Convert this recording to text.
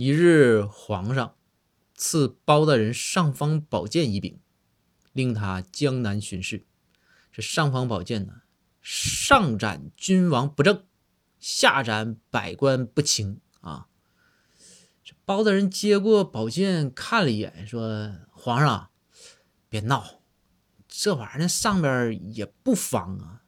一日皇上赐包大人尚方宝剑一柄令他江南巡视。这尚方宝剑呢上斩君王不正下斩百官不清啊。这包大人接过宝剑看了一眼说皇上别闹这玩意儿上边也不方啊